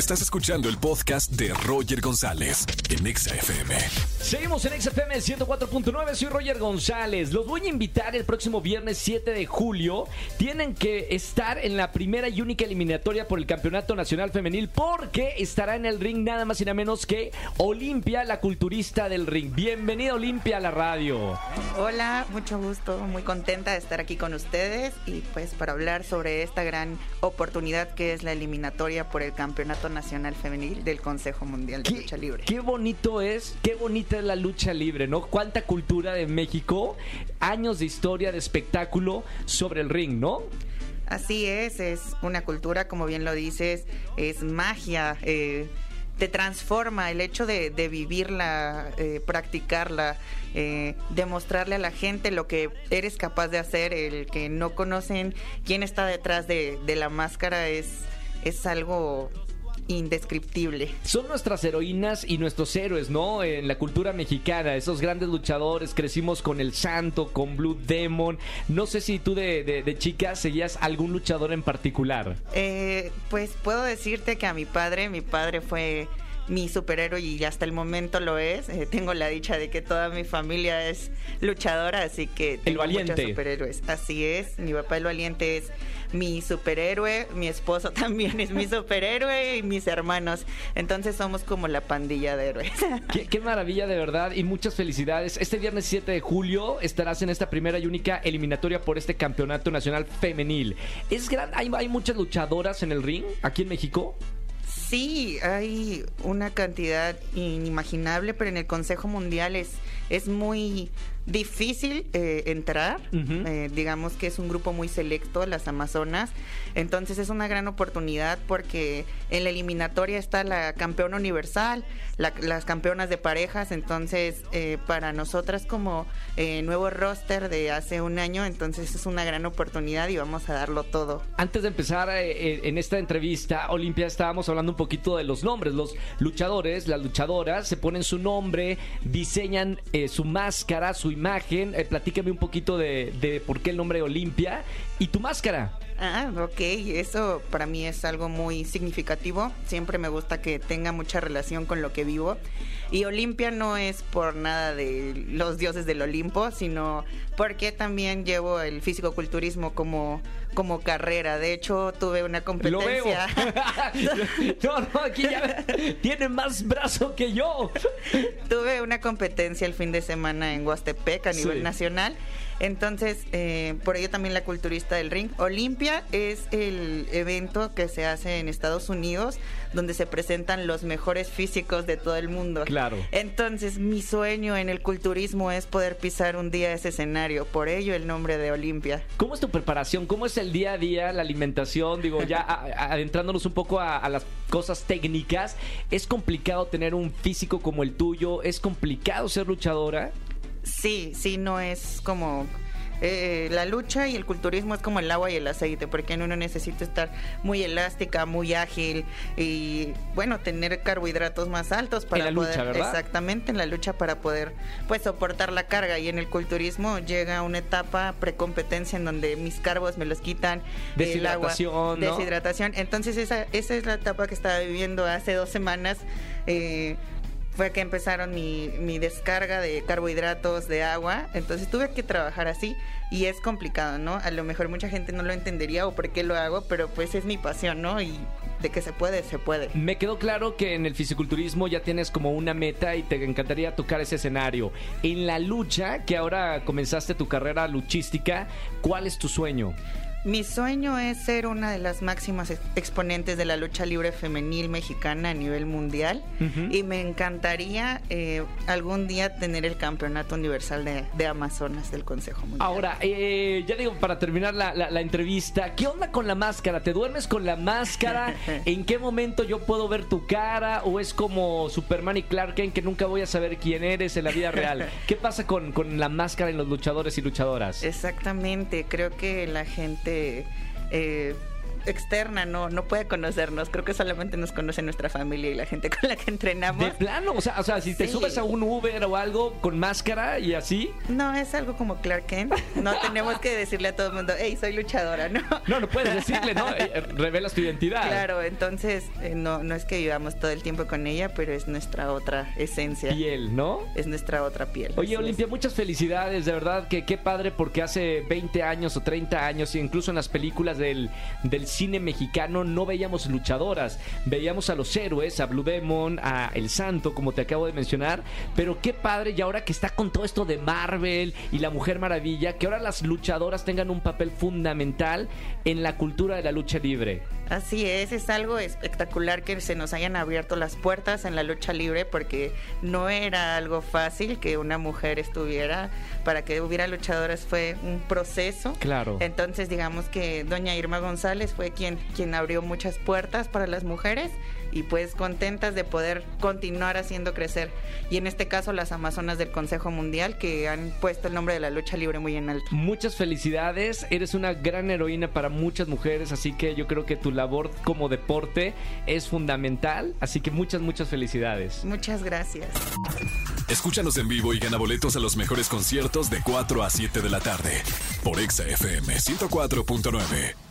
Estás escuchando el podcast de Roger González en Exa FM. Seguimos en XFM 104.9, soy Roger González. Los voy a invitar el próximo viernes 7 de julio. Tienen que estar en la primera y única eliminatoria por el Campeonato Nacional Femenil porque estará en el ring nada más y nada menos que Olimpia, la culturista del ring. Bienvenida Olimpia a la radio. Hola, mucho gusto, muy contenta de estar aquí con ustedes y pues para hablar sobre esta gran oportunidad que es la eliminatoria por el Campeonato Nacional Femenil del Consejo Mundial de Lucha Libre. Qué bonito es, qué bonita es la lucha libre, ¿no? Cuánta cultura de México, años de historia, de espectáculo sobre el ring, ¿no? Así es, es una cultura, como bien lo dices, es magia. Eh, te transforma el hecho de, de vivirla, eh, practicarla, eh, demostrarle a la gente lo que eres capaz de hacer, el que no conocen quién está detrás de, de la máscara es, es algo indescriptible. Son nuestras heroínas y nuestros héroes, ¿no? En la cultura mexicana, esos grandes luchadores, crecimos con El Santo, con Blue Demon. No sé si tú de, de, de chica seguías algún luchador en particular. Eh, pues puedo decirte que a mi padre, mi padre fue mi superhéroe y hasta el momento lo es. Eh, tengo la dicha de que toda mi familia es luchadora, así que tengo El valiente. muchos superhéroes. Así es, mi papá el valiente es mi superhéroe, mi esposo también es mi superhéroe y mis hermanos. Entonces somos como la pandilla de héroes. Qué, qué maravilla de verdad y muchas felicidades. Este viernes 7 de julio estarás en esta primera y única eliminatoria por este campeonato nacional femenil. Es gran, hay, hay muchas luchadoras en el ring aquí en México. Sí, hay una cantidad inimaginable, pero en el Consejo Mundial es, es muy difícil eh, entrar. Eh, digamos que es un grupo muy selecto, las Amazonas. Entonces es una gran oportunidad porque en la eliminatoria está la campeona universal, la- las campeonas de parejas. Entonces, eh, para nosotras como nuevo roster de hace un año, entonces es una gran oportunidad y vamos a darlo todo. Antes de empezar en esta entrevista, Olimpia, estábamos hablando un poquito de los nombres. Los luchadores, las luchadoras, se ponen su nombre, diseñan su máscara, su imagen. Eh, platícame un poquito de, por qué el nombre Olimpia y tu máscara. Ah, ok, eso para mí es algo muy significativo. Siempre me gusta que tenga mucha relación con lo que vivo. Y Olimpia no es por nada de los dioses del Olimpo, sino porque también llevo el fisicoculturismo como, como carrera. De hecho, tuve una Lo veo. competencia. no, no, aquí ya tiene más brazo que yo. Tuve una competencia el fin de semana en Huastepec a nivel Sí. nacional. Entonces, eh, por ello también la culturista del ring. Olimpia es el evento que se hace en Estados Unidos donde se presentan los mejores físicos de todo el mundo. Claro. Entonces, mi sueño en el culturismo es poder pisar un día ese escenario. Por ello el nombre de Olimpia. ¿Cómo es tu preparación? ¿Cómo es el día a día, la alimentación? Digo, ya a- adentrándonos un poco a, a las cosas técnicas, ¿es complicado tener un físico como el tuyo? ¿Es complicado ser luchadora? Sí, sí, no es como... eh, la lucha y el culturismo es como el agua y el aceite, porque uno necesita estar muy elástica, muy ágil y, bueno, tener carbohidratos más altos para En la lucha, poder... ¿verdad? Exactamente, en la lucha para poder, pues, soportar la carga. Y en el culturismo llega una etapa precompetencia en donde mis carbos me los quitan, el agua, Deshidratación, ¿no? deshidratación. Entonces, esa, esa es la etapa que estaba viviendo hace dos semanas. eh, fue que empezaron mi, mi descarga de carbohidratos, de agua, entonces tuve que trabajar así y es complicado, ¿no? A lo mejor mucha gente no lo entendería o por qué lo hago, pero pues es mi pasión, ¿no? Y de que se puede, se puede. Me quedó claro que en el fisiculturismo ya tienes como una meta y te encantaría tocar ese escenario. En la lucha, que ahora comenzaste tu carrera luchística, ¿cuál es tu sueño? Mi sueño es ser una de las máximas ex- exponentes de la lucha libre femenil mexicana a nivel mundial y me encantaría eh, algún día tener el campeonato universal de, de Amazonas del Consejo Mundial. Ahora, eh, ya digo, para terminar la, la- la entrevista, ¿qué onda con la máscara? ¿Te duermes con la máscara? ¿En qué momento yo puedo ver tu cara? ¿O es como Superman y Clark Kent que nunca voy a saber quién eres en la vida real? ¿Qué pasa con, con la máscara en los luchadores y luchadoras? Exactamente, creo que la gente eh, externa no, no puede conocernos. Creo que solamente nos conoce nuestra familia y la gente con la que entrenamos. De plano, o sea, o sea si te Sí. subes a un Uber o algo con máscara y así. No, es algo como Clark Kent. No tenemos que decirle a todo el mundo, hey, soy luchadora, ¿no? No, no puedes decirle, ¿no? Eh, eh, revelas tu identidad. Claro, entonces eh, no, no es que vivamos todo el tiempo con ella, pero es nuestra otra esencia. Piel, ¿no? Es nuestra otra piel. Oye, es. Olimpia, muchas felicidades, de verdad que qué padre porque hace 20 años o 30 años, incluso en las películas del, del cine mexicano, no veíamos luchadoras, veíamos a los héroes, a Blue Demon, a El Santo, como te acabo de mencionar, pero qué padre, y ahora que está con todo esto de Marvel y la Mujer Maravilla, que ahora las luchadoras tengan un papel fundamental en la cultura de la lucha libre. Así es, es algo espectacular que se nos hayan abierto las puertas en la lucha libre porque no era algo fácil que una mujer estuviera, para que hubiera luchadoras fue un proceso. Claro. Entonces digamos que doña Irma González fue quien, quien abrió muchas puertas para las mujeres y pues contentas de poder continuar haciendo crecer. Y en este caso las Amazonas del Consejo Mundial que han puesto el nombre de la lucha libre muy en alto. Muchas felicidades, eres una gran heroína para muchas mujeres, así que yo creo que tu labor como deporte es fundamental, así que muchas, muchas felicidades. Muchas gracias. Escúchanos en vivo y gana boletos a los mejores conciertos de 4 a 7 de la tarde por Exa FM 104.9.